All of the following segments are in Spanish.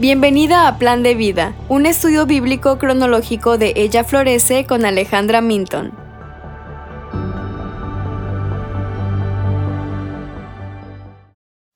Bienvenida a Plan de Vida, un estudio bíblico cronológico de Ella Florece con Alejandra Minton.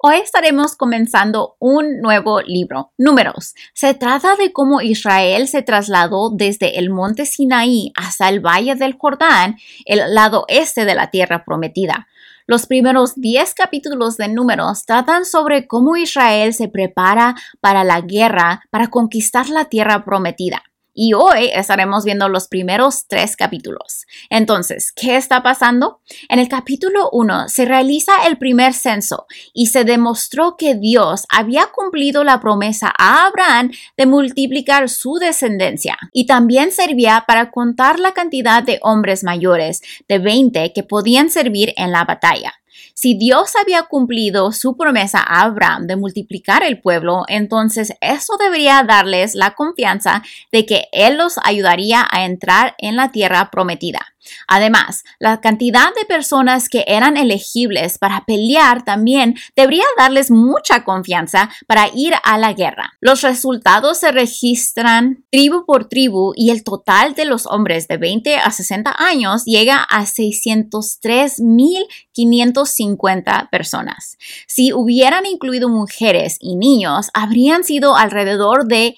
Hoy estaremos comenzando un nuevo libro, Números. Se trata de cómo Israel se trasladó desde el monte Sinaí hasta el valle del Jordán, el lado este de la tierra prometida. Los primeros 10 capítulos de Números tratan sobre cómo Israel se prepara para la guerra para conquistar la tierra prometida. Y hoy estaremos viendo los primeros tres capítulos. Entonces, ¿qué está pasando? En el capítulo 1 se realiza el primer censo y se demostró que Dios había cumplido la promesa a Abraham de multiplicar su descendencia y también servía para contar la cantidad de hombres mayores de 20 que podían servir en la batalla. Si Dios había cumplido su promesa a Abraham de multiplicar el pueblo, entonces eso debería darles la confianza de que Él los ayudaría a entrar en la tierra prometida. Además, la cantidad de personas que eran elegibles para pelear también debería darles mucha confianza para ir a la guerra. Los resultados se registran tribu por tribu y el total de los hombres de 20 a 60 años llega a 603.550 personas. Si hubieran incluido mujeres y niños, habrían sido alrededor de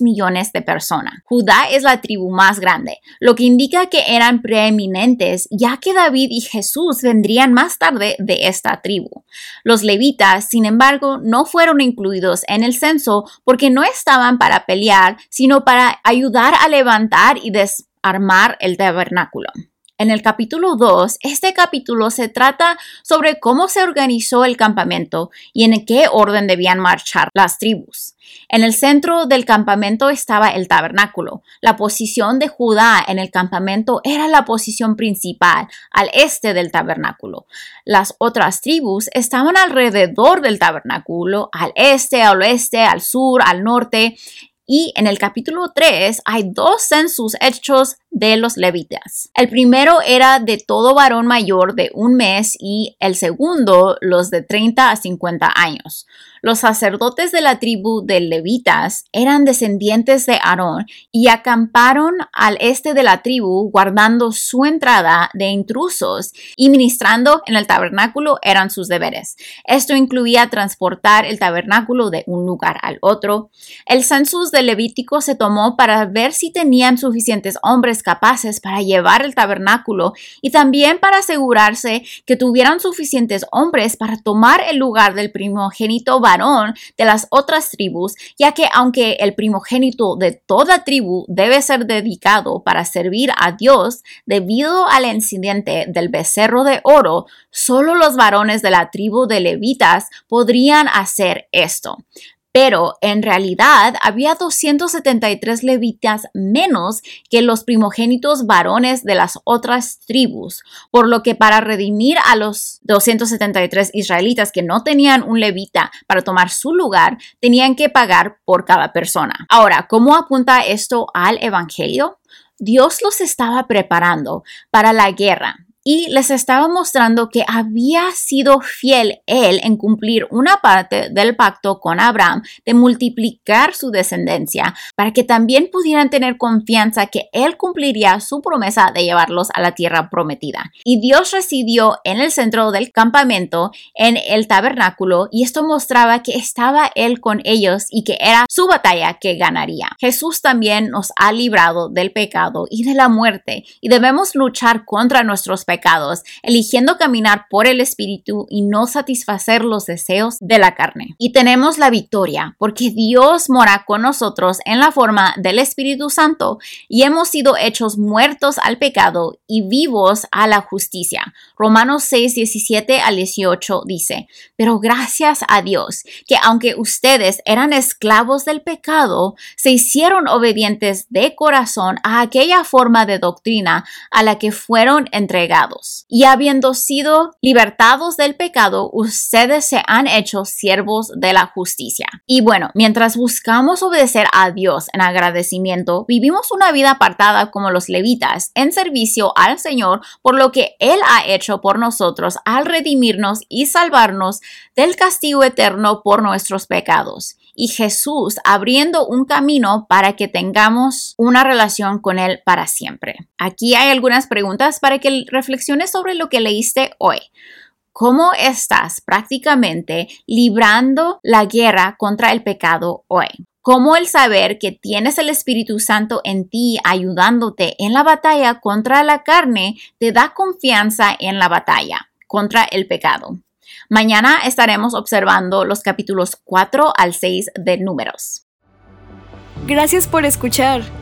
millones de personas. Judá es la tribu más grande, lo que indica que eran preeminentes, ya que David y Jesús vendrían más tarde de esta tribu. Los levitas, sin embargo, no fueron incluidos en el censo porque no estaban para pelear, sino para ayudar a levantar y desarmar el tabernáculo. En el capítulo 2, este capítulo se trata sobre cómo se organizó el campamento y en qué orden debían marchar las tribus. En el centro del campamento estaba el tabernáculo. La posición de Judá en el campamento era la posición principal, al este del tabernáculo. Las otras tribus estaban alrededor del tabernáculo, al este, al oeste, al sur, al norte. Y en el capítulo 3 hay dos censos hechos de los levitas. El primero era de todo varón mayor de un mes y el segundo los de 30 a 50 años. Los sacerdotes de la tribu de levitas eran descendientes de Aarón y acamparon al este de la tribu guardando su entrada de intrusos y ministrando en el tabernáculo eran sus deberes. Esto incluía transportar el tabernáculo de un lugar al otro. El census de Levítico se tomó para ver si tenían suficientes hombres capaces para llevar el tabernáculo y también para asegurarse que tuvieran suficientes hombres para tomar el lugar del primogénito de las otras tribus, ya que aunque el primogénito de toda tribu debe ser dedicado para servir a Dios, debido al incidente del becerro de oro, solo los varones de la tribu de levitas podrían hacer esto pero en realidad había 273 levitas menos que los primogénitos varones de las otras tribus, por lo que para redimir a los 273 israelitas que no tenían un levita para tomar su lugar, tenían que pagar por cada persona. Ahora, ¿cómo apunta esto al Evangelio? Dios los estaba preparando para la guerra y les estaba mostrando que había sido fiel él en cumplir una parte del pacto con Abraham de multiplicar su descendencia para que también pudieran tener confianza que él cumpliría su promesa de llevarlos a la tierra prometida. Y Dios residió en el centro del campamento, en el tabernáculo, y esto mostraba que estaba él con ellos y que era su batalla que ganaría. Jesús también nos ha librado del pecado y de la muerte y debemos luchar contra nuestros pecados pecados, eligiendo caminar por el Espíritu y no satisfacer los deseos de la carne. Y tenemos la victoria, porque Dios mora con nosotros en la forma del Espíritu Santo y hemos sido hechos muertos al pecado y vivos a la justicia. Romanos 6, 17 al 18 dice, pero gracias a Dios que aunque ustedes eran esclavos del pecado, se hicieron obedientes de corazón a aquella forma de doctrina a la que fueron entregados Y habiendo sido libertados del pecado, ustedes se han hecho siervos de la justicia. Y bueno, mientras buscamos obedecer a Dios en agradecimiento, vivimos una vida apartada como los levitas, en servicio al Señor por lo que Él ha hecho por nosotros al redimirnos y salvarnos del castigo eterno por nuestros pecados y Jesús abriendo un camino para que tengamos una relación con Él para siempre. Aquí hay algunas preguntas para que reflexiones sobre lo que leíste hoy. ¿Cómo estás prácticamente librando la guerra contra el pecado hoy? ¿Cómo el saber que tienes el Espíritu Santo en ti ayudándote en la batalla contra la carne te da confianza en la batalla contra el pecado? Mañana estaremos observando los capítulos 4 al 6 de Números. Gracias por escuchar.